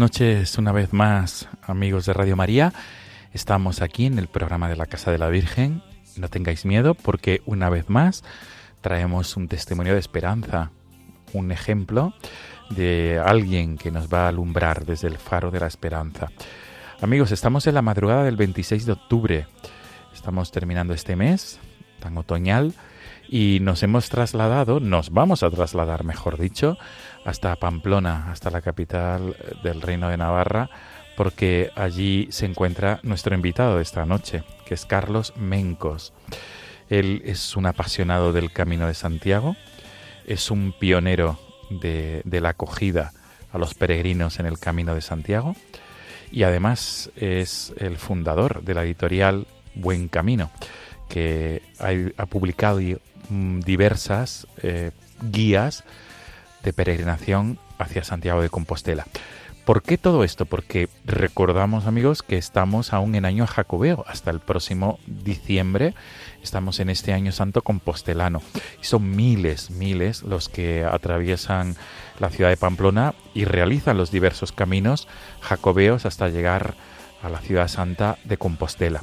Noches una vez más, amigos de Radio María. Estamos aquí en el programa de la Casa de la Virgen. No tengáis miedo porque una vez más traemos un testimonio de esperanza, un ejemplo de alguien que nos va a alumbrar desde el faro de la esperanza. Amigos, estamos en la madrugada del 26 de octubre. Estamos terminando este mes tan otoñal y nos hemos trasladado, nos vamos a trasladar, mejor dicho, hasta Pamplona, hasta la capital del Reino de Navarra, porque allí se encuentra nuestro invitado de esta noche, que es Carlos Mencos. Él es un apasionado del Camino de Santiago, es un pionero de, de la acogida a los peregrinos en el Camino de Santiago y además es el fundador de la editorial Buen Camino, que ha, publicado mm, diversas eh, guías de peregrinación hacia Santiago de Compostela. ¿Por qué todo esto? Porque recordamos, amigos, que estamos aún en año jacobeo. Hasta el próximo diciembre estamos en este año santo compostelano. Y son miles, miles los que atraviesan la ciudad de Pamplona y realizan los diversos caminos jacobeos hasta llegar a la ciudad santa de Compostela.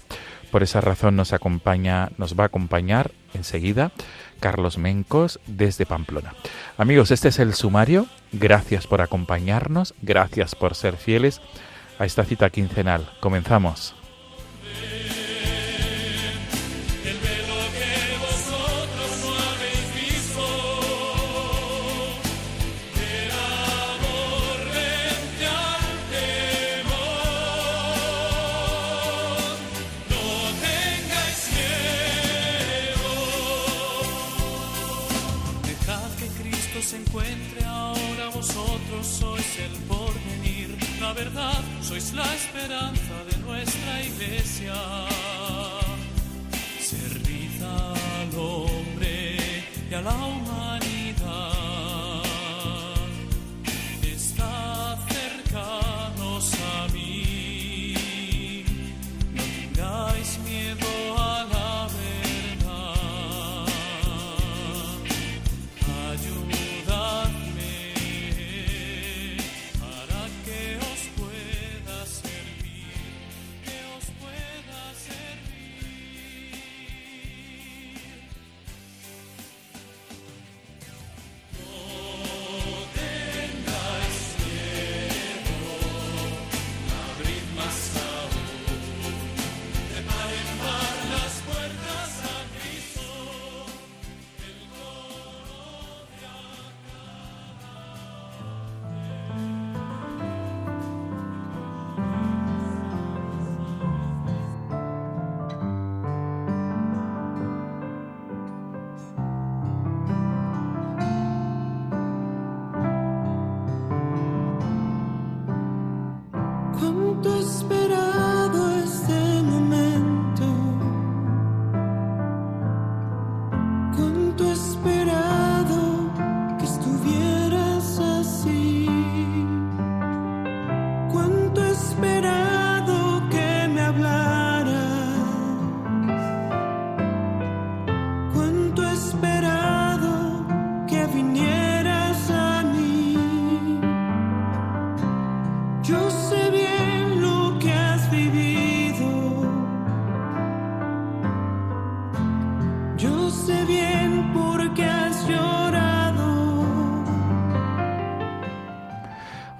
Por esa razón nos acompaña, nos va a acompañar enseguida Carlos Mencos desde Pamplona. Amigos, este es el sumario. Gracias por acompañarnos, gracias por ser fieles a esta cita quincenal. Comenzamos.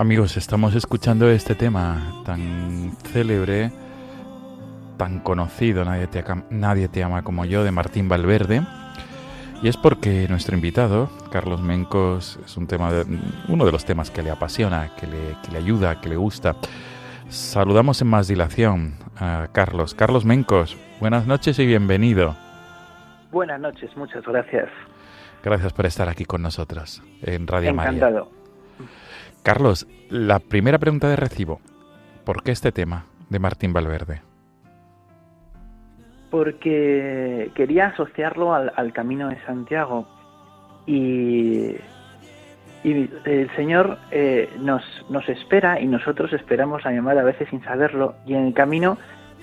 Amigos, estamos escuchando este tema tan célebre, tan conocido, Nadie te, nadie te ama como yo, de Martín Valverde. Y es porque nuestro invitado, Carlos Mencos, es un tema uno de los temas que le apasiona, que le, que le ayuda, que le gusta. Saludamos en más dilación a Carlos. Carlos Mencos, buenas noches y bienvenido. Buenas noches, muchas gracias. Gracias por estar aquí con nosotros en Radio María. Encantado. Carlos, la primera pregunta de recibo. ¿Por qué este tema de Martín Valverde? Porque quería asociarlo al, Camino de Santiago y, el Señor eh, nos, nos espera y nosotros esperamos la llamada a veces sin saberlo y en el camino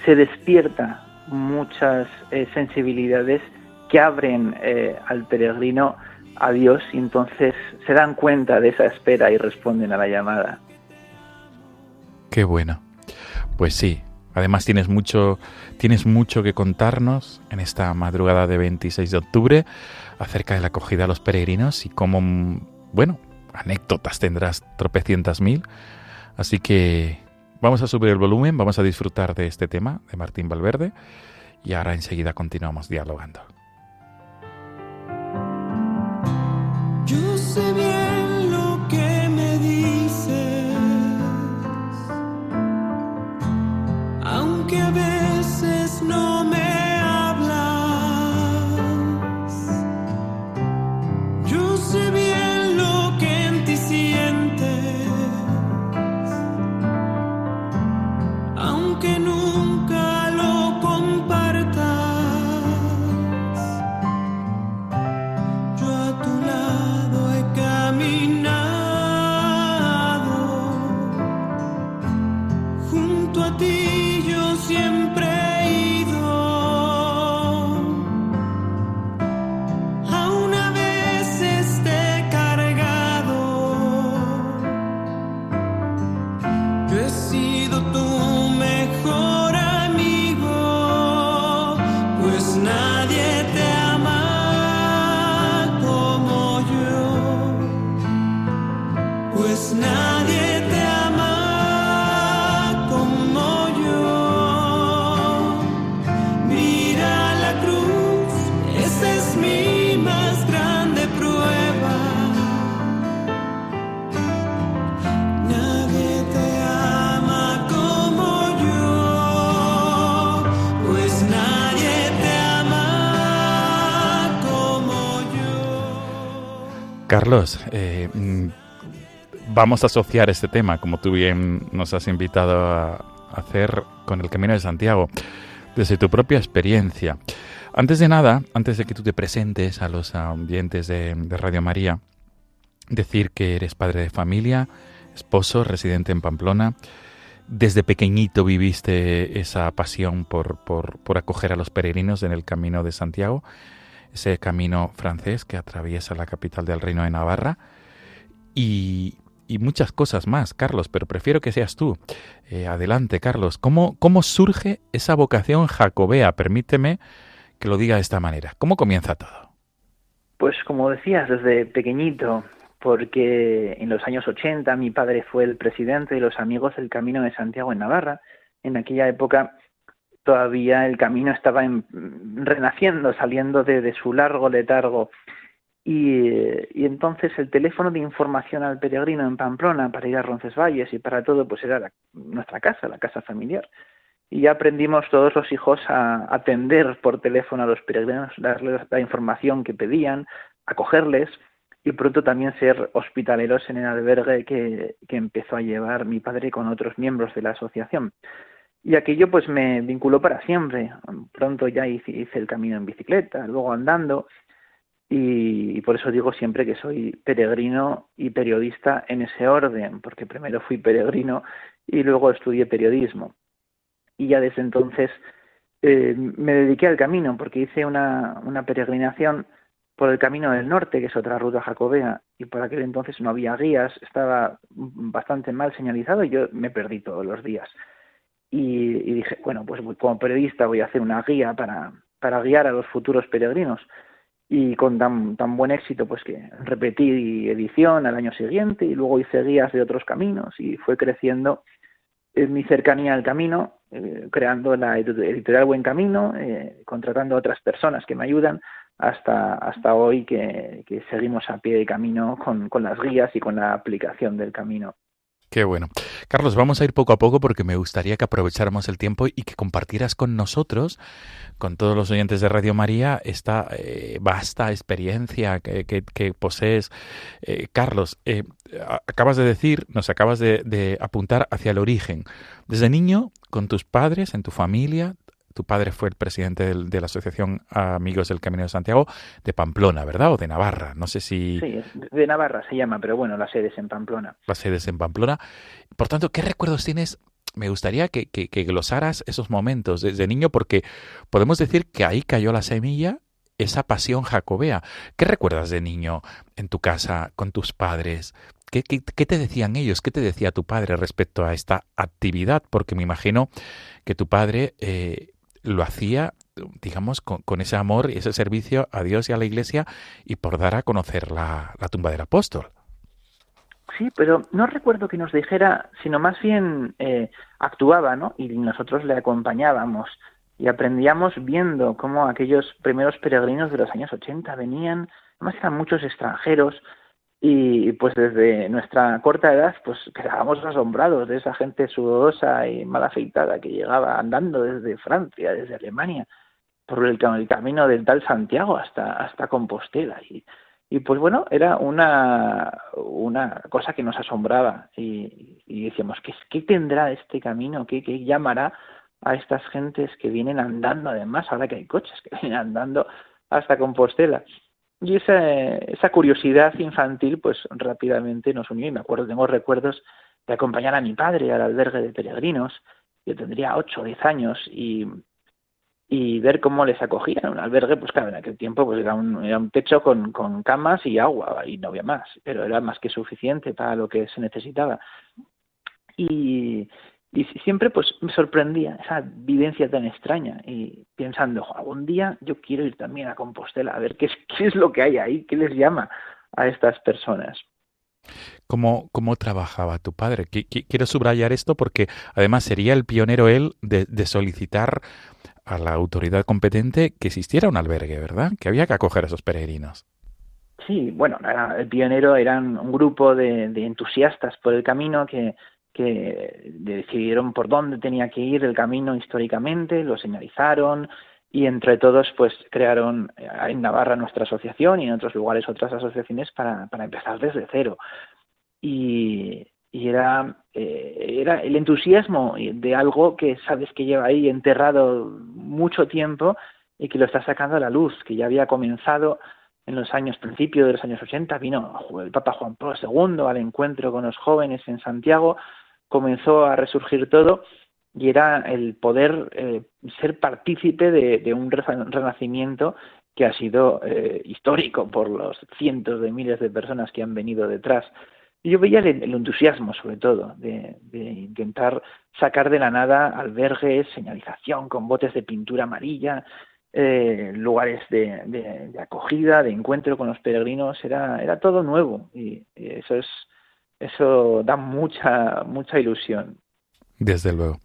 se despierta muchas eh, sensibilidades que abren eh, al peregrino a Dios y entonces se dan cuenta de esa espera y responden a la llamada. Qué bueno. Pues sí, además tienes mucho tienes mucho que contarnos en esta madrugada de 26 de octubre acerca de la acogida a los peregrinos y cómo bueno, anécdotas tendrás tropecientas mil. Así que vamos a subir el volumen, vamos a disfrutar de este tema de Martín Valverde y ahora enseguida continuamos dialogando. Yo sé bien lo que me dices, aunque a veces Carlos, eh, mm, vamos a asociar este tema, como tú bien nos has invitado a hacer, con el Camino de Santiago, desde tu propia experiencia. Antes de nada, antes de que tú te presentes a los ambientes de, Radio María, decir que eres padre de familia, esposo, residente en Pamplona. Desde pequeñito viviste esa pasión por, por, por acoger a los peregrinos en el Camino de Santiago ese camino francés que atraviesa la capital del Reino de Navarra y, muchas cosas más, Carlos, pero prefiero que seas tú. Eh, adelante, Carlos. ¿Cómo, ¿Cómo surge esa vocación jacobea? Permíteme que lo diga de esta manera. ¿Cómo comienza todo? Pues como decías, desde pequeñito, porque en los años 80 mi padre fue el presidente de los Amigos del Camino de Santiago en Navarra. En aquella época todavía el camino estaba renaciendo, saliendo de, su largo letargo. Y, entonces el teléfono de información al peregrino en Pamplona para ir a Roncesvalles y para todo, pues era nuestra casa, la casa familiar. Y ya aprendimos todos los hijos a atender por teléfono a los peregrinos, darles la información que pedían, acogerles y pronto también ser hospitaleros en el albergue que empezó a llevar mi padre con otros miembros de la asociación. Y aquello pues me vinculó para siempre. Pronto ya hice, el camino en bicicleta, luego andando, y, por eso digo siempre que soy peregrino y periodista en ese orden, porque primero fui peregrino y luego estudié periodismo. Y ya desde entonces eh, me dediqué al camino, porque hice una, una peregrinación por el Camino del Norte, que es otra ruta jacobea, y por aquel entonces no había guías, estaba bastante mal señalizado y yo me perdí todos los días y, dije, bueno, pues como periodista voy a hacer una guía para, para guiar a los futuros peregrinos. y con tan, tan buen éxito pues que repetí edición al año siguiente y luego hice guías de otros caminos y fue creciendo en mi cercanía al camino, eh, creando la editorial Buen Camino, eh, contratando otras personas que me ayudan hasta, hasta hoy que, que seguimos a pie de camino con, con las guías y con la aplicación del camino. Qué bueno. Carlos, vamos a ir poco a poco porque me gustaría que aprovecháramos el tiempo y que compartieras con nosotros, con todos los oyentes de Radio María, esta eh, vasta experiencia que, que, posees. Eh, Carlos, eh, acabas de decir, nos acabas de, de apuntar hacia el origen. Desde niño, con tus padres, en tu familia, tu padre fue el presidente de la Asociación Amigos del Camino de Santiago de Pamplona, ¿verdad? O de Navarra. No sé si. Sí, de Navarra se llama, pero bueno, la sede es en Pamplona. La sede es en Pamplona. Por tanto, ¿qué recuerdos tienes? Me gustaría que, que, que glosaras esos momentos desde niño, porque podemos decir que ahí cayó la semilla esa pasión jacobea. ¿Qué recuerdas de niño en tu casa, con tus padres? ¿Qué, qué, qué te decían ellos? ¿Qué te decía tu padre respecto a esta actividad? Porque me imagino que tu padre eh, lo hacía, digamos, con, ese amor y ese servicio a Dios y a la Iglesia y por dar a conocer la, tumba del apóstol. Sí, pero no recuerdo que nos dijera, sino más bien eh, actuaba, ¿no? Y nosotros le acompañábamos y aprendíamos viendo cómo aquellos primeros peregrinos de los años 80 venían, además eran muchos extranjeros, y pues desde nuestra corta edad pues quedábamos asombrados de esa gente sudorosa y mal afeitada que llegaba andando desde Francia, desde Alemania, por el, camino del tal Santiago hasta, hasta Compostela. Y, y pues bueno, era una, una cosa que nos asombraba y, y decíamos, ¿qué, ¿qué tendrá este camino? ¿Qué, ¿Qué llamará a estas gentes que vienen andando además, ahora que hay coches que vienen andando hasta Compostela? Y esa, esa curiosidad infantil, pues rápidamente nos unió. Y me acuerdo, tengo recuerdos de acompañar a mi padre al albergue de peregrinos. Yo tendría ocho o diez años y, y ver cómo les acogían. Un albergue, pues claro, en aquel tiempo pues era un, era un techo con, con camas y agua y no había más, pero era más que suficiente para lo que se necesitaba. Y, y siempre pues me sorprendía esa vivencia tan extraña y pensando, algún día yo quiero ir también a Compostela a ver qué es, qué es lo que hay ahí, qué les llama a estas personas. ¿Cómo, cómo trabajaba tu padre? Quiero subrayar esto porque además sería el pionero él de, de solicitar a la autoridad competente que existiera un albergue, ¿verdad? Que había que acoger a esos peregrinos. Sí, bueno, el pionero eran un grupo de, de entusiastas por el camino que que decidieron por dónde tenía que ir el camino históricamente, lo señalizaron y entre todos pues crearon eh, en Navarra nuestra asociación y en otros lugares otras asociaciones para, para empezar desde cero. Y, y era, eh, era el entusiasmo de algo que sabes que lleva ahí enterrado mucho tiempo y que lo está sacando a la luz, que ya había comenzado en los años, principios de los años 80, vino el Papa Juan Pablo II al encuentro con los jóvenes en Santiago comenzó a resurgir todo y era el poder eh, ser partícipe de, un renacimiento que ha sido eh, histórico por los cientos de miles de personas que han venido detrás. Y yo veía el, entusiasmo, sobre todo, de, intentar sacar de la nada albergues, señalización con botes de pintura amarilla, eh, lugares de, acogida, de encuentro con los peregrinos, era, era todo nuevo y eso es eso da mucha, mucha ilusión. Desde luego.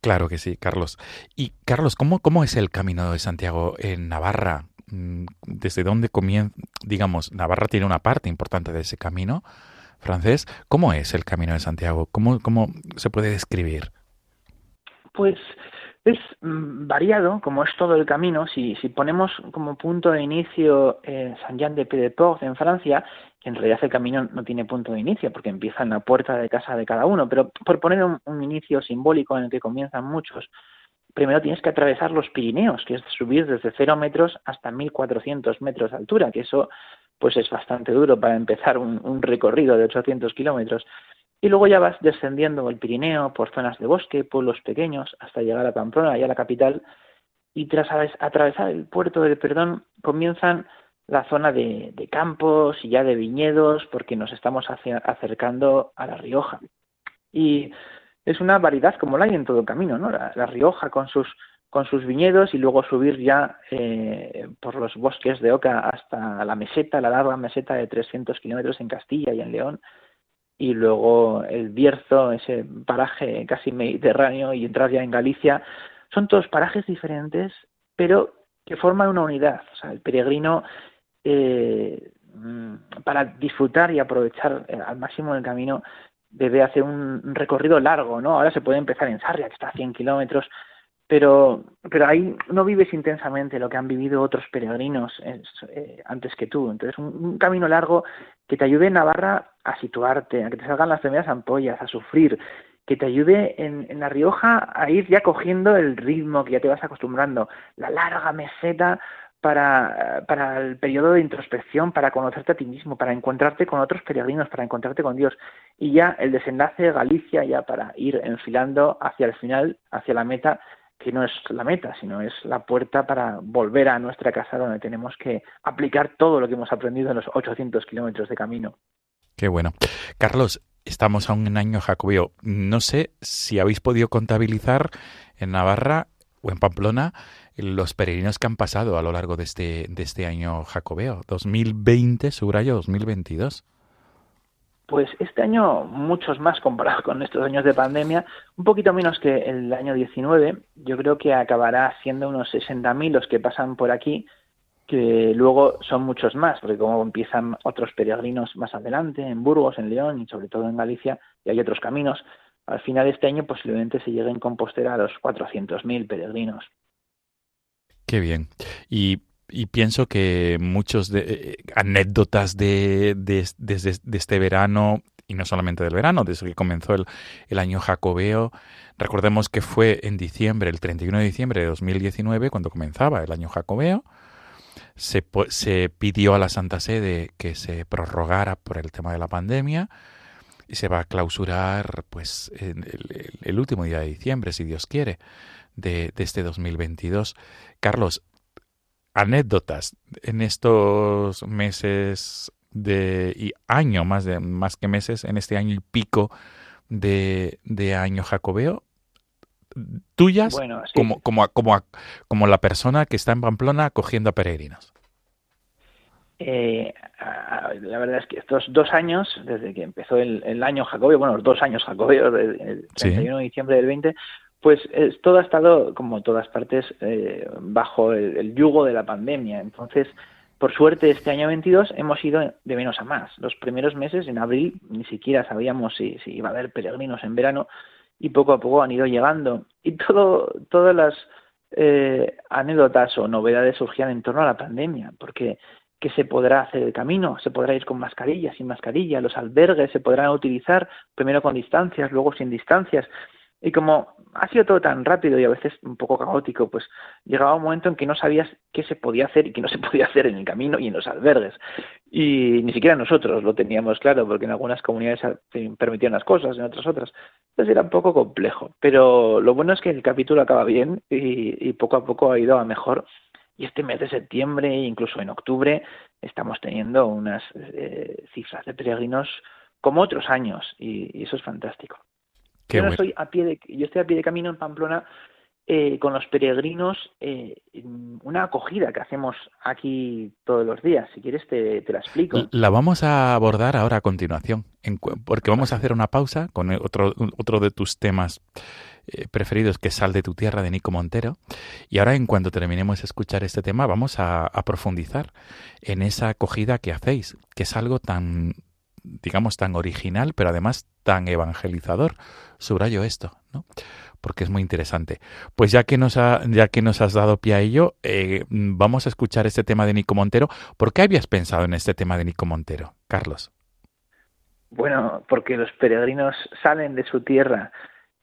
Claro que sí, Carlos. Y Carlos, ¿cómo, cómo es el camino de Santiago en Navarra? Mm, ¿Desde dónde comienza? Digamos, Navarra tiene una parte importante de ese camino francés. ¿Cómo es el camino de Santiago? ¿Cómo, cómo se puede describir? Pues es mm, variado, como es todo el camino. Si, si ponemos como punto de inicio eh, Saint-Jean de Pied-de-Port en Francia, que en realidad el camino no tiene punto de inicio porque empieza en la puerta de casa de cada uno, pero por poner un, inicio simbólico en el que comienzan muchos, primero tienes que atravesar los Pirineos, que es subir desde cero metros hasta 1400 metros de altura, que eso pues es bastante duro para empezar un, un recorrido de 800 kilómetros. Y luego ya vas descendiendo el Pirineo por zonas de bosque, pueblos pequeños, hasta llegar a Pamplona, ya a la capital. Y tras atravesar el puerto del Perdón comienzan la zona de, campos y ya de viñedos, porque nos estamos acercando a La Rioja. Y es una variedad como la hay en todo el camino, ¿no? La, Rioja con sus con sus viñedos y luego subir ya eh, por los bosques de Oca hasta la meseta, la larga meseta de 300 kilómetros en Castilla y en León, y luego el Bierzo, ese paraje casi mediterráneo, y entrar ya en Galicia. Son todos parajes diferentes, pero que forman una unidad. O sea, el peregrino, eh, para disfrutar y aprovechar eh, al máximo el camino, debe hacer un recorrido largo, ¿no? Ahora se puede empezar en Sarria, que está a 100 kilómetros, pero, pero ahí no vives intensamente lo que han vivido otros peregrinos eh, antes que tú. Entonces, un, camino largo que te ayude en Navarra a situarte, a que te salgan las primeras ampollas, a sufrir, que te ayude en, en La Rioja a ir ya cogiendo el ritmo que ya te vas acostumbrando, la larga meseta para, para el periodo de introspección, para conocerte a ti mismo, para encontrarte con otros peregrinos, para encontrarte con Dios. Y ya el desenlace de Galicia, ya para ir enfilando hacia el final, hacia la meta, que no es la meta, sino es la puerta para volver a nuestra casa donde tenemos que aplicar todo lo que hemos aprendido en los 800 kilómetros de camino. Qué bueno. Carlos, estamos aún en año jacobeo. No sé si habéis podido contabilizar en Navarra o en Pamplona los peregrinos que han pasado a lo largo de este, de este año jacobeo. 2020, subrayo 2022. Pues este año muchos más comparado con estos años de pandemia, un poquito menos que el año 19. Yo creo que acabará siendo unos 60.000 los que pasan por aquí, que luego son muchos más, porque como empiezan otros peregrinos más adelante, en Burgos, en León y sobre todo en Galicia, y hay otros caminos, al final de este año posiblemente se lleguen en Compostela a los 400.000 peregrinos. Qué bien. Y pienso que muchos de eh, anécdotas de, de, este verano y no solamente del verano, desde que comenzó el, el, año jacobeo. Recordemos que fue en diciembre, el 31 de diciembre de 2019, cuando comenzaba el año jacobeo. Se, se pidió a la Santa Sede que se prorrogara por el tema de la pandemia y se va a clausurar pues el, el último día de diciembre, si Dios quiere, de, de este 2022. Carlos, anécdotas en estos meses de y año más de más que meses en este año y pico de, de año jacobeo tuyas como, como, como, como la persona que está en Pamplona acogiendo a peregrinos eh, la verdad es que estos dos años, desde que empezó el, el año jacobeo, bueno, los dos años jacobeo, el 31 de diciembre del 20, pues todo ha estado, como todas partes, eh, bajo el, yugo de la pandemia. Entonces, por suerte, este año 22 hemos ido de menos a más. Los primeros meses, en abril, ni siquiera sabíamos si, iba a haber peregrinos en verano y poco a poco han ido llegando. Y todo, todas las eh, anécdotas o novedades surgían en torno a la pandemia, porque que se podrá hacer el camino, se podrá ir con mascarilla, sin mascarilla, los albergues se podrán utilizar primero con distancias, luego sin distancias. Y como ha sido todo tan rápido y a veces un poco caótico, pues llegaba un momento en que no sabías qué se podía hacer y qué no se podía hacer en el camino y en los albergues. Y ni siquiera nosotros lo teníamos claro, porque en algunas comunidades se permitían las cosas, en otras otras. Entonces era un poco complejo. Pero lo bueno es que el capítulo acaba bien y, poco a poco ha ido a mejor. Y este mes de septiembre, incluso en octubre, estamos teniendo unas eh, cifras de peregrinos como otros años y eso es fantástico yo, estoy a pie de, yo estoy a pie de camino en Pamplona eh, con los peregrinos, eh, una acogida que hacemos aquí todos los días. Si quieres te, te, la explico. La vamos a abordar ahora a continuación, porque vamos a hacer una pausa con otro, otro de tus temas eh, preferidos, que es Sal de tu Tierra, de Nico Montero. Y ahora, en cuanto terminemos de escuchar este tema, vamos a, a profundizar en esa acogida que hacéis, que es algo tan digamos, tan original, pero además tan evangelizador. Subrayo esto, ¿no? Porque es muy interesante. Pues ya que nos, ha, ya que nos has dado pie a ello, eh, vamos a escuchar este tema de Nico Montero. ¿Por qué habías pensado en este tema de Nico Montero, Carlos? Bueno, porque los peregrinos salen de su tierra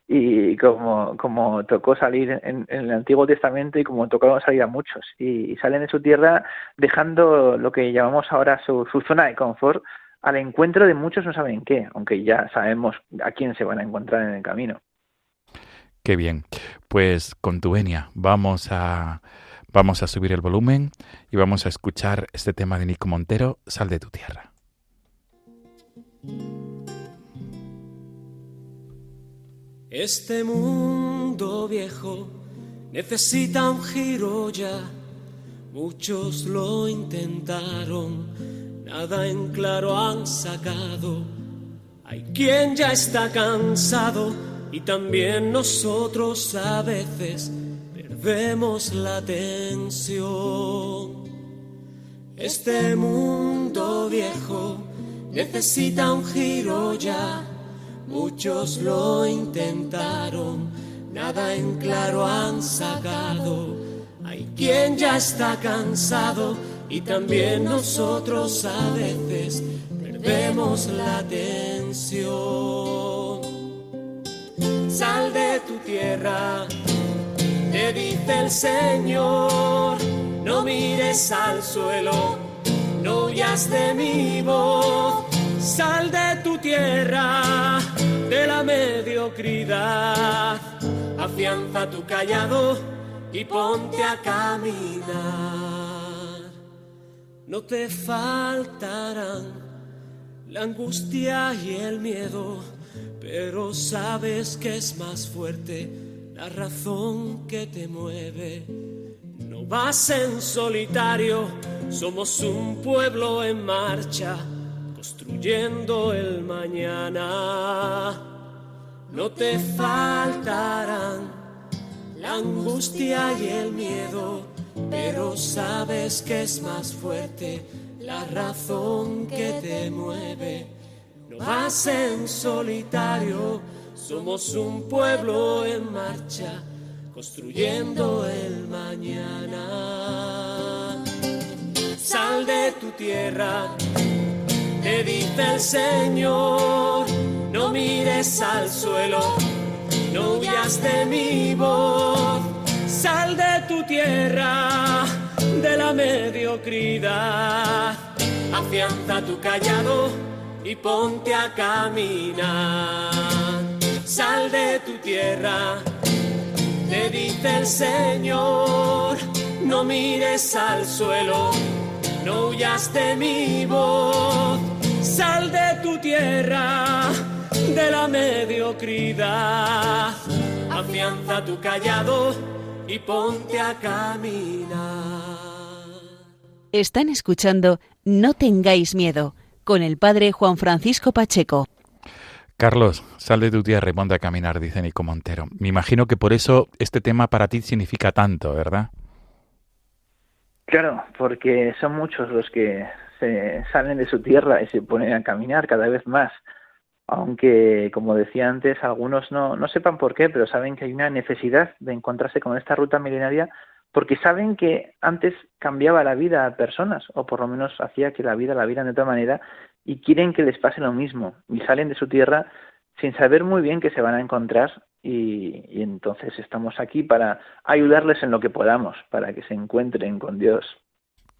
y como, como tocó salir en, el Antiguo Testamento y como tocó salir a muchos y, salen de su tierra dejando lo que llamamos ahora su, su zona de confort al encuentro de muchos no saben qué, aunque ya sabemos a quién se van a encontrar en el camino. Qué bien. Pues con tu venia vamos a vamos a subir el volumen y vamos a escuchar este tema de Nico Montero, Sal de tu tierra. Este mundo viejo necesita un giro ya. Muchos lo intentaron, nada en claro han sacado. Hay quien ya está cansado y también nosotros a veces perdemos la atención. Este mundo viejo necesita un giro ya. Muchos lo intentaron, nada en claro han sacado. Hay quien ya está cansado y también nosotros a veces perdemos la atención. Sal de tu tierra, te dice el Señor, no mires al suelo, no huyas de mi voz. Sal de tu tierra, de la mediocridad, afianza tu callado y ponte a caminar. No te faltarán la angustia y el miedo, pero sabes que es más fuerte la razón que te mueve. No vas en solitario, somos un pueblo en marcha construyendo el mañana. No te faltarán la angustia y el miedo, pero sabes que es más fuerte la razón que te mueve. No vas en solitario, somos un pueblo en marcha, construyendo el mañana. Sal de tu tierra te dice el Señor, no mires al suelo, no huyas de mi voz, sal de tu tierra, de la mediocridad, afianza tu callado y ponte a caminar, sal de tu tierra, te dice el Señor, no mires al suelo, no huyas de mi voz. Sal de tu tierra, de la mediocridad. Afianza tu callado y ponte a caminar. Están escuchando No tengáis miedo con el padre Juan Francisco Pacheco. Carlos, sal de tu tierra y ponte a caminar, dice Nico Montero. Me imagino que por eso este tema para ti significa tanto, ¿verdad? Claro, porque son muchos los que salen de su tierra y se ponen a caminar cada vez más. Aunque, como decía antes, algunos no, no sepan por qué, pero saben que hay una necesidad de encontrarse con esta ruta milenaria porque saben que antes cambiaba la vida a personas, o por lo menos hacía que la vida la vieran de otra manera, y quieren que les pase lo mismo, y salen de su tierra sin saber muy bien que se van a encontrar, y entonces estamos aquí para ayudarles en lo que podamos, para que se encuentren con Dios.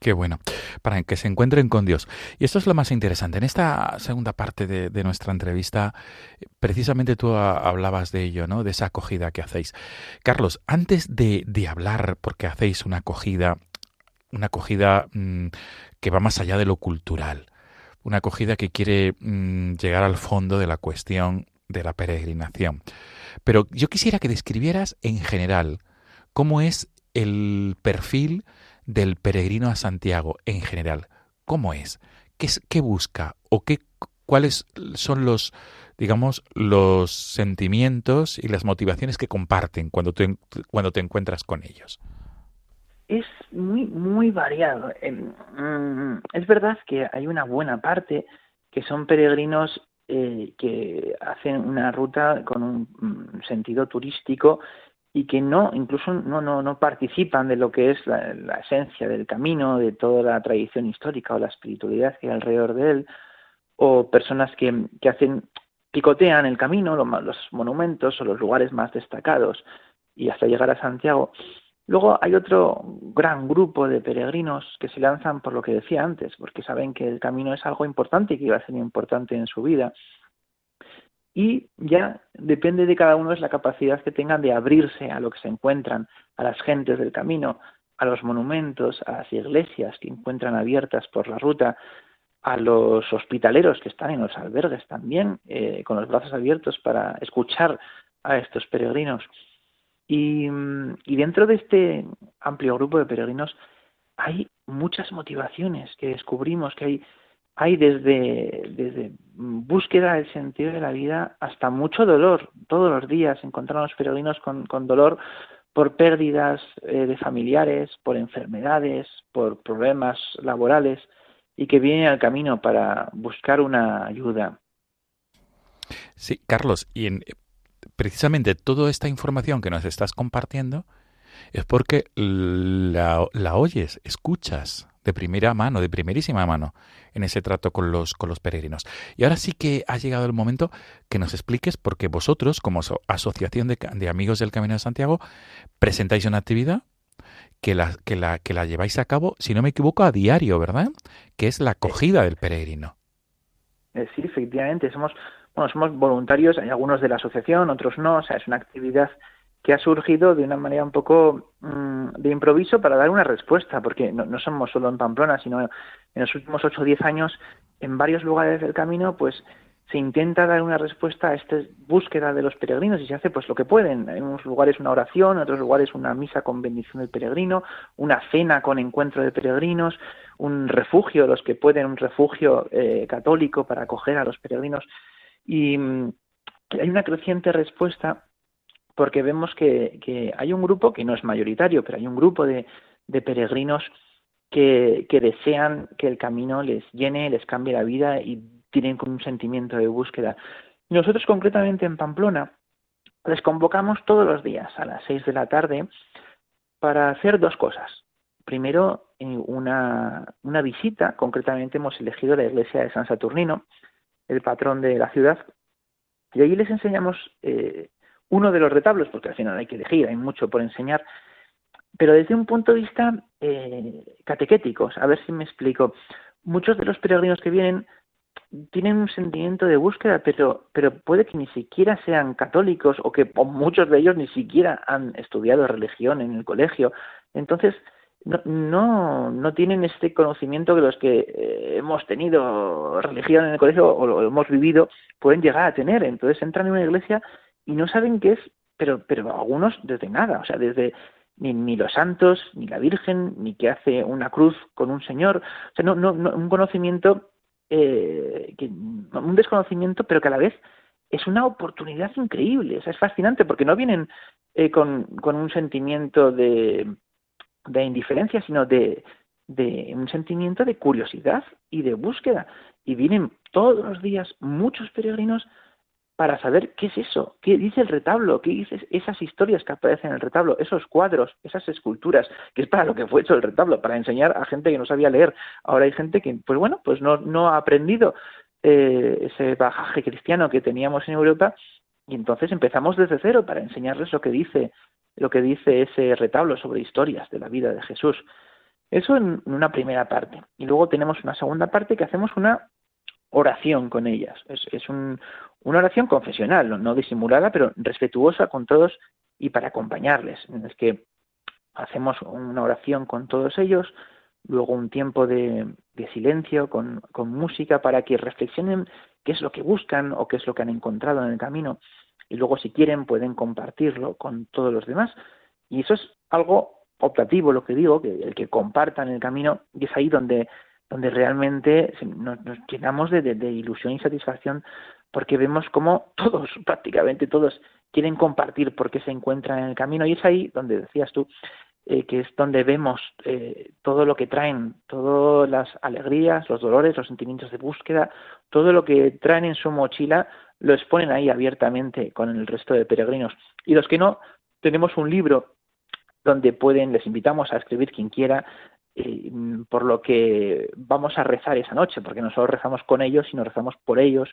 Qué bueno, para que se encuentren con Dios. Y esto es lo más interesante. En esta segunda parte de, nuestra entrevista, precisamente tú hablabas de ello, ¿no? De esa acogida que hacéis. Carlos, antes de, hablar, porque hacéis una acogida, una acogida mm, que va más allá de lo cultural, una acogida que quiere mm, llegar al fondo de la cuestión de la peregrinación. Pero yo quisiera que describieras en general cómo es el perfil del peregrino a Santiago en general? ¿Cómo es? ¿Qué, es, qué busca? ¿O qué, cuáles son los, digamos, los sentimientos y las motivaciones que comparten cuando, cuando te encuentras con ellos? Es muy, muy variado. Em, mm, es verdad que hay una buena parte que son peregrinos eh, que hacen una ruta con un mm, sentido turístico y que no, incluso no, no, no participan de lo que es la, esencia del camino, de toda la tradición histórica o la espiritualidad que hay alrededor de él, o personas que, que hacen, picotean el camino, los, los monumentos o los lugares más destacados, y hasta llegar a Santiago. Luego hay otro gran grupo de peregrinos que se lanzan por lo que decía antes, porque saben que el camino es algo importante y que iba a ser importante en su vida y ya depende de cada uno es la capacidad que tengan de abrirse a lo que se encuentran, a las gentes del camino, a los monumentos, a las iglesias que encuentran abiertas por la ruta, a los hospitaleros que están en los albergues también, eh, con los brazos abiertos para escuchar a estos peregrinos. Y, y dentro de este amplio grupo de peregrinos hay muchas motivaciones que descubrimos, que hay, hay desde, desde búsqueda del sentido de la vida hasta mucho dolor. Todos los días encontramos peregrinos con, con dolor por pérdidas eh, de familiares, por enfermedades, por problemas laborales y que vienen al camino para buscar una ayuda. Sí, Carlos, y en, precisamente toda esta información que nos estás compartiendo es porque la, la oyes, escuchas de primera mano, de primerísima mano, en ese trato con los, con los peregrinos. Y ahora sí que ha llegado el momento que nos expliques, porque vosotros, como Asociación de, de Amigos del Camino de Santiago, presentáis una actividad que la, que, la, que la lleváis a cabo, si no me equivoco, a diario, ¿verdad? Que es la acogida del peregrino. Eh, sí, efectivamente, somos, bueno, somos voluntarios, hay algunos de la asociación, otros no, o sea, es una actividad que ha surgido de una manera un poco mm, de improviso para dar una respuesta, porque no, somos solo en Pamplona, sino en los últimos 8 o 10 años en varios lugares del camino, pues se intenta dar una respuesta a esta búsqueda de los peregrinos y se hace pues lo que pueden. En unos lugares una oración, en otros lugares una misa con bendición del peregrino, una cena con encuentro de peregrinos, un refugio, los que pueden, un refugio eh, católico para acoger a los peregrinos. Y mm, hay una creciente respuesta porque vemos que, hay un grupo que no es mayoritario, pero hay un grupo de, peregrinos que, desean que el camino les llene, les cambie la vida y tienen un sentimiento de búsqueda. Nosotros concretamente en Pamplona les convocamos todos los días a las seis de la tarde para hacer dos cosas. Primero, eh, una, una visita, concretamente hemos elegido la iglesia de San Saturnino, el patrón de la ciudad, y allí les enseñamos eh, uno de los retablos, porque al final hay que elegir, hay mucho por enseñar, pero desde un punto de vista eh, catequético, a ver si me explico. Muchos de los peregrinos que vienen tienen un sentimiento de búsqueda, pero, pero puede que ni siquiera sean católicos o que muchos de ellos ni siquiera han estudiado religión en el colegio. Entonces, no, no, no tienen este conocimiento que los que eh, hemos tenido religión en el colegio o lo hemos vivido pueden llegar a tener. Entonces entran en una iglesia y no saben qué es, pero, pero algunos desde nada, o sea, desde ni, los santos, ni la Virgen, ni que hace una cruz con un señor, o sea, no, no, un conocimiento, eh, un desconocimiento, pero que a la vez es una oportunidad increíble, o sea, es fascinante porque no vienen eh, con, con un sentimiento de, de indiferencia, sino de, de un sentimiento de curiosidad y de búsqueda. Y vienen todos los días muchos peregrinos para saber qué es eso, qué dice el retablo, qué dice esas historias que aparecen en el retablo, esos cuadros, esas esculturas, que es para lo que fue hecho el retablo, para enseñar a gente que no sabía leer. Ahora hay gente que, pues bueno, pues no, no ha aprendido eh, ese bajaje cristiano que teníamos en Europa y entonces empezamos desde cero para enseñarles lo que dice lo que dice ese retablo sobre historias de la vida de Jesús. Eso en una primera parte. Y luego tenemos una segunda parte que hacemos una oración con ellas. Es, es un, una oración confesional, no disimulada, pero respetuosa con todos y para acompañarles. Es que hacemos una oración con todos ellos, luego un tiempo de, de silencio con, con, música para que reflexionen qué es lo que buscan o qué es lo que han encontrado en el camino y luego si quieren pueden compartirlo con todos los demás. Y eso es algo optativo, lo que digo, que el que compartan el camino y es ahí donde donde realmente nos, llenamos de, ilusión y satisfacción porque vemos como todos, prácticamente todos, quieren compartir porque se encuentran en el camino y es ahí donde decías tú eh, que es donde vemos eh, todo lo que traen, todas las alegrías, los dolores, los sentimientos de búsqueda, todo lo que traen en su mochila lo exponen ahí abiertamente con el resto de peregrinos. Y los que no, tenemos un libro donde pueden, les invitamos a escribir quien quiera, Mm, por lo que vamos a rezar esa noche, porque no solo rezamos con ellos, sino rezamos por ellos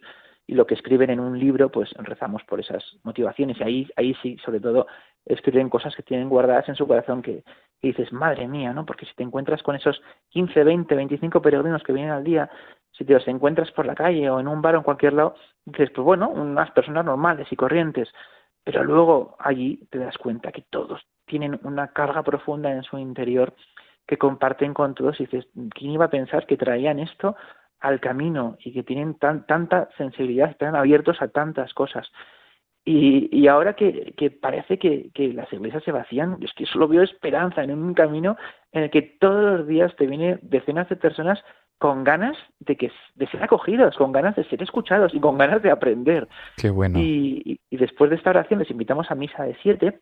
y lo que escriben en un libro, pues rezamos por esas motivaciones. Y ahí, ahí sí, sobre todo, escriben cosas que tienen guardadas en su corazón que, dices, madre mía, ¿no? Porque si te encuentras con esos 15, 20, 25 peregrinos que vienen al día, si te los encuentras por la calle o en un bar o en cualquier lado, dices, pues bueno, unas personas normales y corrientes, pero luego allí te das cuenta que todos tienen una carga profunda en su interior que comparten con todos y dices, ¿quién iba a pensar que traían esto al camino y que tienen tan, tanta sensibilidad, están abiertos a tantas cosas? Y, ahora que, parece que, las iglesias se vacían, es que solo veo esperanza en un camino en el que todos los días te vienen decenas de personas con ganas de que de ser acogidos, con ganas de ser escuchados y con ganas de aprender. Qué bueno. Y, y después de esta oración les invitamos a misa de siete,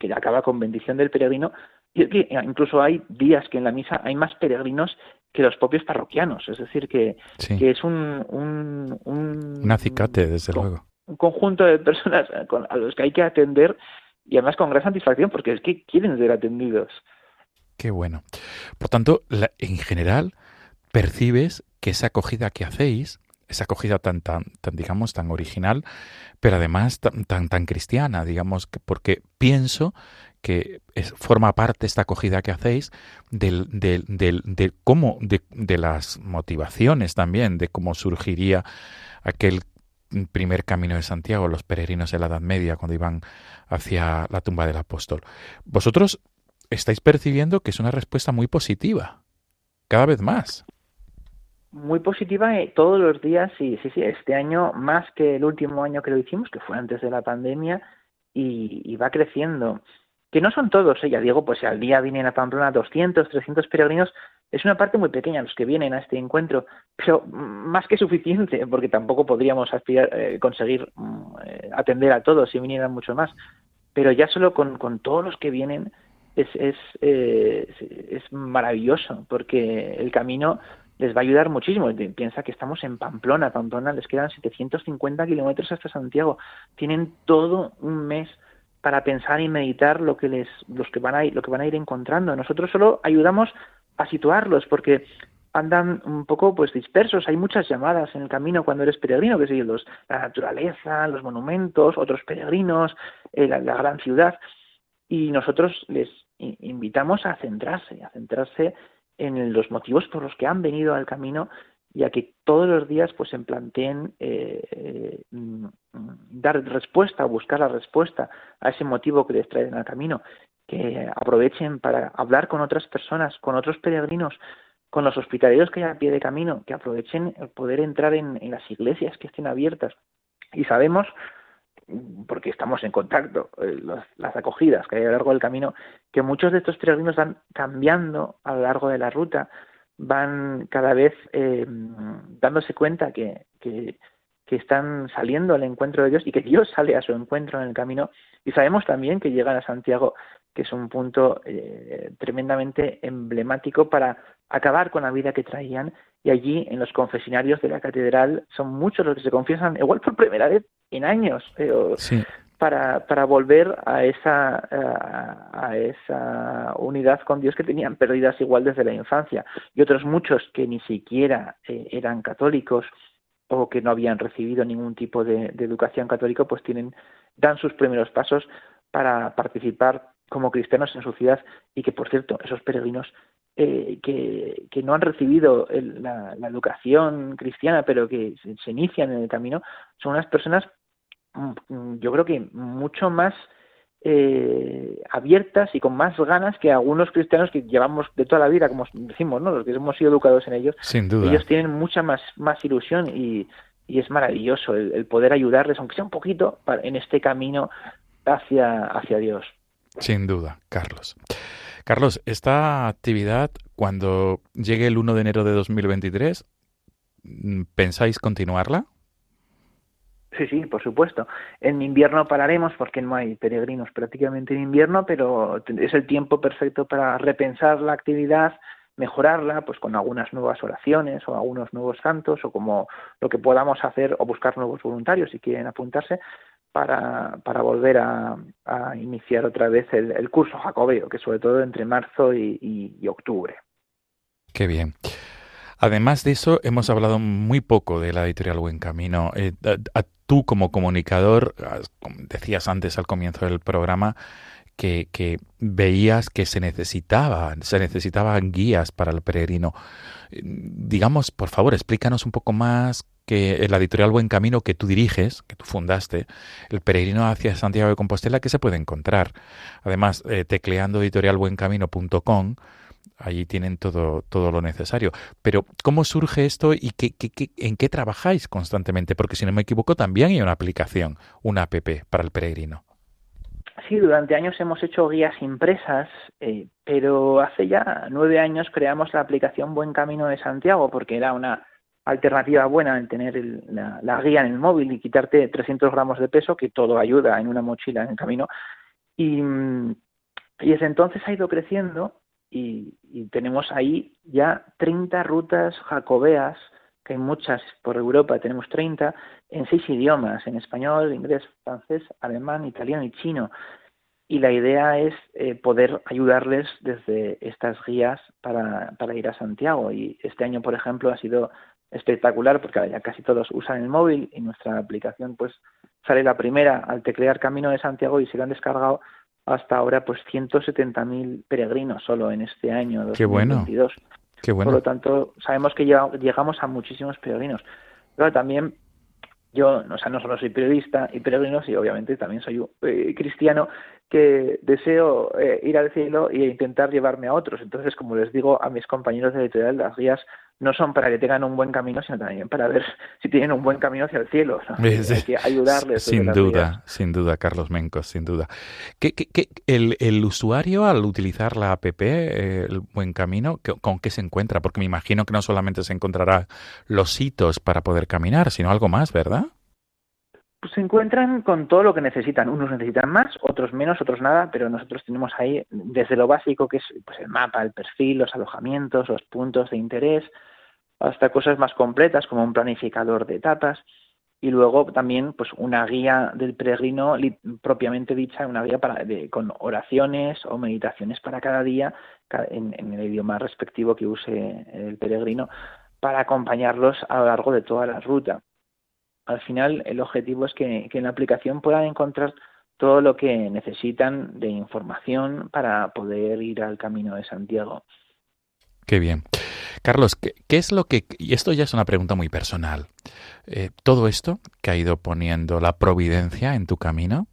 que acaba con bendición del peregrino, y que incluso hay días que en la misa hay más peregrinos que los propios parroquianos, es decir, que, que es un, un, un, acicate, desde luego. Un conjunto de personas a los que hay que atender y además con gran satisfacción porque es que quieren ser atendidos. Qué bueno. Por tanto, en general, percibes que esa acogida que hacéis, esa acogida tan, tan, tan digamos, tan original, pero además tan, tan, tan cristiana, digamos, porque pienso que es, forma parte esta acogida que hacéis del, del, del, de cómo, de, las motivaciones también, de cómo surgiría aquel primer camino de Santiago, los peregrinos de la Edad Media, cuando iban hacia la tumba del apóstol. Vosotros estáis percibiendo que es una respuesta muy positiva, cada vez más. Muy positiva eh, todos los días, sí, sí, sí. Este año, más que el último año que lo hicimos, que fue antes de la pandemia, y va creciendo que no son todos, ¿eh? ya digo, pues al día vienen a Pamplona 200, 300 peregrinos, es una parte muy pequeña los que vienen a este encuentro, pero más que suficiente, porque tampoco podríamos aspirar, eh, conseguir mm, eh, atender a todos si vinieran mucho más, pero ya solo con, todos los que vienen es, es, eh, es maravilloso, porque el camino les va a ayudar muchísimo. Piensa que estamos en Pamplona, Pamplona les quedan 750 kilómetros hasta Santiago, tienen todo un mes para pensar y meditar lo que les los que van a ir, lo que van a ir encontrando. Nosotros solo ayudamos a situarlos porque andan un poco pues dispersos, hay muchas llamadas en el camino cuando eres peregrino, que es los, la naturaleza, los monumentos, otros peregrinos, eh, la, la, gran ciudad, y nosotros les invitamos a centrarse, a centrarse en los motivos por los que han venido al camino y a que todos los días pues se planteen eh, eh, mm, dar respuesta, buscar la respuesta a ese motivo que les traen al camino, que aprovechen para hablar con otras personas, con otros peregrinos, con los hospitaleros que hay a pie de camino, que aprovechen el poder entrar en, las iglesias que estén abiertas. Y sabemos, porque estamos en contacto, eh, las acogidas que hay a lo largo del camino, que muchos de estos peregrinos van cambiando a lo largo de la ruta, van cada vez eh, dándose cuenta que, que, están saliendo al encuentro de Dios y que Dios sale a su encuentro en el camino. Y sabemos también que llegan a Santiago, que es un punto eh, tremendamente emblemático para acabar con la vida que traían. Y allí, en los confesionarios de la catedral, son muchos los que se confiesan, igual por primera vez en años. Eh, para, volver a esa, a, esa unidad con Dios que tenían perdidas igual desde la infancia. Y otros muchos que ni siquiera eh, eran católicos o que no habían recibido ningún tipo de, educación católica, pues tienen, dan sus primeros pasos para participar como cristianos en su ciudad y que, por cierto, esos peregrinos eh, que, no han recibido la, la, educación cristiana, pero que se, se, inician en el camino, son unas personas yo creo que mucho más eh, abiertas y con más ganas que algunos cristianos que llevamos de toda la vida, como decimos, ¿no? los que hemos sido educados en ellos. Sin duda. Ellos tienen mucha más, más ilusión y, y es maravilloso el, poder ayudarles, aunque sea un poquito, en este camino hacia, hacia Dios. Sin duda, Carlos. Carlos, esta actividad, cuando llegue el 1 de enero de 2023, ¿pensáis continuarla? Sí, sí, por supuesto. En invierno pararemos porque no hay peregrinos prácticamente en invierno, pero es el tiempo perfecto para repensar la actividad, mejorarla, pues con algunas nuevas oraciones o algunos nuevos santos o como lo que podamos hacer o buscar nuevos voluntarios si quieren apuntarse para, para volver a, iniciar otra vez el, curso jacobeo, que sobre todo entre marzo y, octubre. Qué bien. Además de eso, hemos hablado muy poco de la editorial Buen Camino. Eh, tú como comunicador, decías antes al comienzo del programa, que, que, veías que se necesitaba, se necesitaban guías para el peregrino. Digamos, por favor, explícanos un poco más que la editorial Buen Camino que tú diriges, que tú fundaste, el peregrino hacia Santiago de Compostela, que se puede encontrar. Además, eh, tecleando editorialbuencamino.com, Allí tienen todo, todo lo necesario. Pero, ¿cómo surge esto y qué, en qué trabajáis constantemente? Porque, si no me equivoco, también hay una aplicación, una app para el peregrino. Sí, durante años hemos hecho guías impresas, eh, pero hace ya nueve años creamos la aplicación Buen Camino de Santiago porque era una alternativa buena en tener la, guía en el móvil y quitarte 300 gramos de peso, que todo ayuda en una mochila en el camino. Y, y desde entonces ha ido creciendo y, tenemos ahí ya 30 rutas jacobeas que hay muchas por Europa, tenemos 30, en seis idiomas, en español, inglés, francés, alemán, italiano y chino. Y la idea es eh, poder ayudarles desde estas guías para, para ir a Santiago. Y este año, por ejemplo, ha sido espectacular porque ya casi todos usan el móvil y nuestra aplicación pues sale la primera al teclear Camino de Santiago y se lo han descargado hasta ahora pues 170.000 peregrinos solo en este año 2022. Qué bueno. Por lo tanto, sabemos que llegamos a muchísimos peregrinos. Pero también yo, o sea, no solo soy periodista y peregrino, y obviamente también soy eh, cristiano que deseo eh, ir al cielo e intentar llevarme a otros. Entonces, como les digo a mis compañeros de editorial, las guías no son para que tengan un buen camino, sino también para ver si tienen un buen camino hacia el cielo. Hay que ayudarles. Sin duda, sin duda, Carlos Mencos, sin duda. ¿Qué, qué, el, el, usuario al utilizar la app, eh, el buen camino, ¿con qué se encuentra? Porque me imagino que no solamente se encontrará los hitos para poder caminar, sino algo más, ¿verdad? Pues se encuentran con todo lo que necesitan. Unos necesitan más, otros menos, otros nada, pero nosotros tenemos ahí desde lo básico que es pues, el mapa, el perfil, los alojamientos, los puntos de interés, hasta cosas más completas como un planificador de etapas y luego también pues una guía del peregrino propiamente dicha, una guía para, con oraciones o meditaciones para cada día en, en el idioma respectivo que use el peregrino para acompañarlos a lo largo de toda la ruta al final el objetivo es que, en la aplicación puedan encontrar todo lo que necesitan de información para poder ir al camino de Santiago. Qué bien. Carlos, ¿qué, es lo que... Y esto ya es una pregunta muy personal. Eh, todo esto que ha ido poniendo la providencia en tu camino,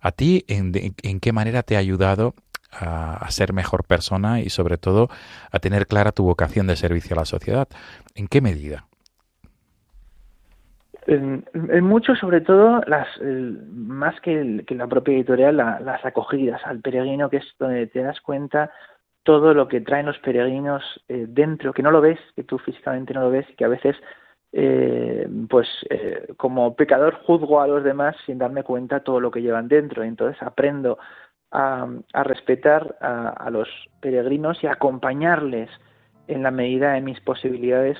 ¿a ti en, en qué manera te ha ayudado a, a, ser mejor persona y sobre todo a tener clara tu vocación de servicio a la sociedad? ¿En qué medida? En, mucho, sobre todo, las, más que, la propia editorial, las acogidas al peregrino, que es donde te das cuenta todo lo que traen los peregrinos eh, dentro, que no lo ves, que tú físicamente no lo ves y que a veces, eh, pues, eh, como pecador juzgo a los demás sin darme cuenta todo lo que llevan dentro. Entonces aprendo a, a respetar a, a los peregrinos y a acompañarles en la medida de mis posibilidades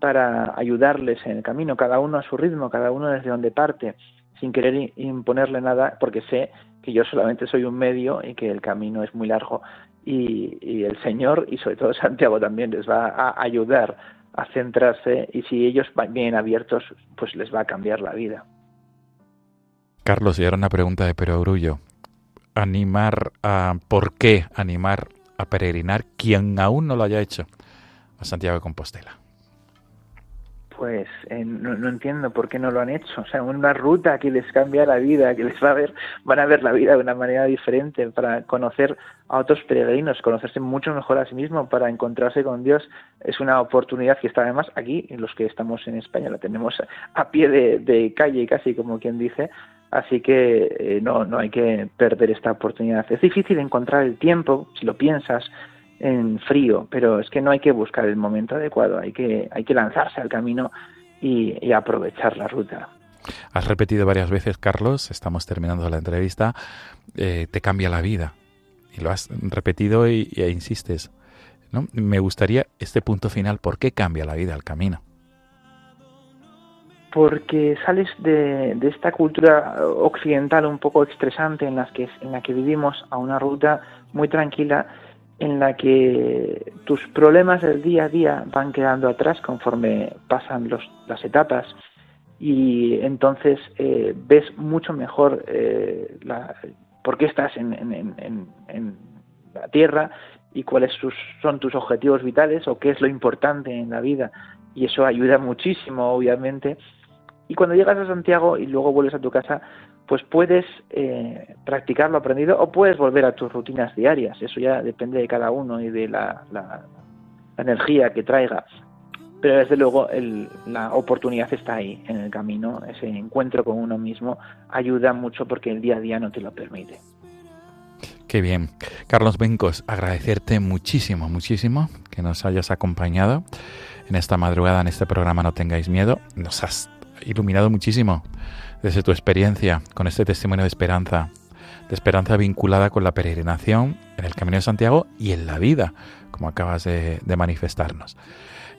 para ayudarles en el camino, cada uno a su ritmo, cada uno desde donde parte, sin querer imponerle nada, porque sé que yo solamente soy un medio y que el camino es muy largo y, el Señor y sobre todo Santiago también les va a ayudar a centrarse y si ellos van bien abiertos, pues les va a cambiar la vida. Carlos, y ahora una pregunta de perogrullo. Animar a... ¿Por qué animar a peregrinar quien aún no lo haya hecho a Santiago de Compostela? Pues eh, no, entiendo por qué no lo han hecho. O sea, una ruta que les cambia la vida, que les va a ver, van a ver la vida de una manera diferente, para conocer a otros peregrinos, conocerse mucho mejor a sí mismo, para encontrarse con Dios. Es una oportunidad que está además aquí, en los que estamos en España, la tenemos a pie de, calle, casi como quien dice. Así que eh, no, no hay que perder esta oportunidad. Es difícil encontrar el tiempo, si lo piensas, en frío, pero es que no hay que buscar el momento adecuado, hay que, hay que lanzarse al camino y, aprovechar la ruta. Has repetido varias veces, Carlos, estamos terminando la entrevista, eh, te cambia la vida. Y lo has repetido y, e insistes. ¿no? Me gustaría este punto final, ¿por qué cambia la vida el camino? Porque sales de, de, esta cultura occidental un poco estresante en, las que, en la que vivimos a una ruta muy tranquila en la que tus problemas del día a día van quedando atrás conforme pasan los, las etapas. Y entonces eh, ves mucho mejor eh, la, por qué estás en, en, en, la Tierra y cuáles son tus objetivos vitales o qué es lo importante en la vida. Y eso ayuda muchísimo obviamente. Y cuando llegas a Santiago y luego vuelves a tu casa, pues puedes eh, practicar lo aprendido o puedes volver a tus rutinas diarias. Eso ya depende de cada uno y de la, energía que traiga. Pero desde luego la oportunidad está ahí, en el camino. Ese encuentro con uno mismo ayuda mucho porque el día a día no te lo permite. Qué bien. Carlos Bencos, agradecerte muchísimo, muchísimo que nos hayas acompañado en esta madrugada, en este programa No tengáis miedo. Nos has iluminado muchísimo desde tu experiencia con este testimonio de esperanza, de esperanza vinculada con la peregrinación en el Camino de Santiago y en la vida, como acabas de, manifestarnos.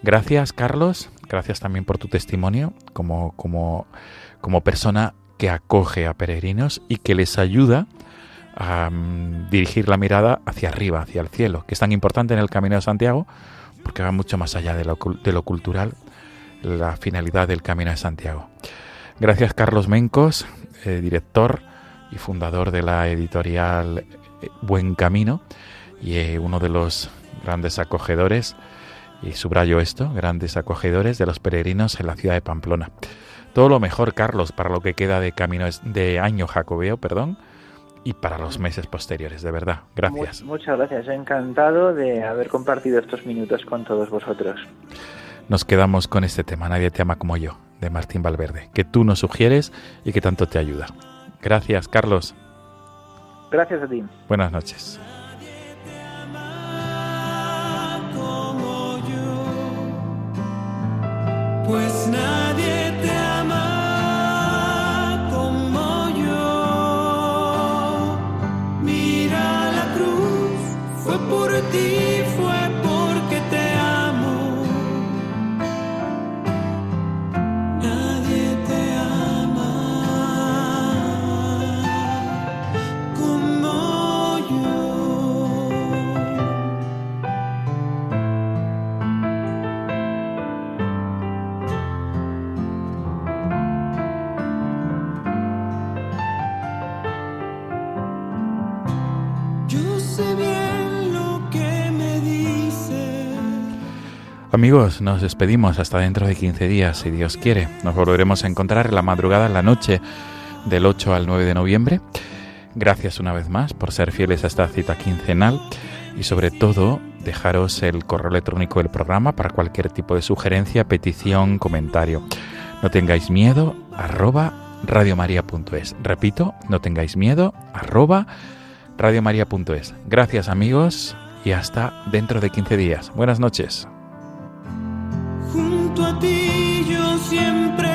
Gracias, Carlos. Gracias también por tu testimonio como, como, como persona que acoge a peregrinos y que les ayuda a mm, dirigir la mirada hacia arriba, hacia el cielo, que es tan importante en el Camino de Santiago, porque va mucho más allá de lo, de lo cultural, la finalidad del Camino de Santiago. Gracias Carlos Mencos, eh, director y fundador de la editorial eh, Buen Camino y eh, uno de los grandes acogedores, y subrayo esto, grandes acogedores de los peregrinos en la ciudad de Pamplona. Todo lo mejor, Carlos, para lo que queda de camino de año jacobeo, perdón, y para los meses posteriores, de verdad. Gracias. Muchas gracias, encantado de haber compartido estos minutos con todos vosotros. Nos quedamos con este tema, Nadie te ama como yo de Martín Valverde, que tú nos sugieres y que tanto te ayuda. Gracias, Carlos. Gracias a ti. Buenas noches. Pues nadie te ama como yo. Mira la cruz, fue por ti, Amigos, nos despedimos hasta dentro de 15 días, si Dios quiere. Nos volveremos a encontrar en la madrugada, en la noche del 8 al 9 de noviembre. Gracias una vez más por ser fieles a esta cita quincenal y sobre todo dejaros el correo electrónico del programa para cualquier tipo de sugerencia, petición, comentario. No tengáis miedo, arroba radiomaria.es. Repito, no tengáis miedo, arroba radiomaria.es. Gracias amigos y hasta dentro de 15 días. Buenas noches siempre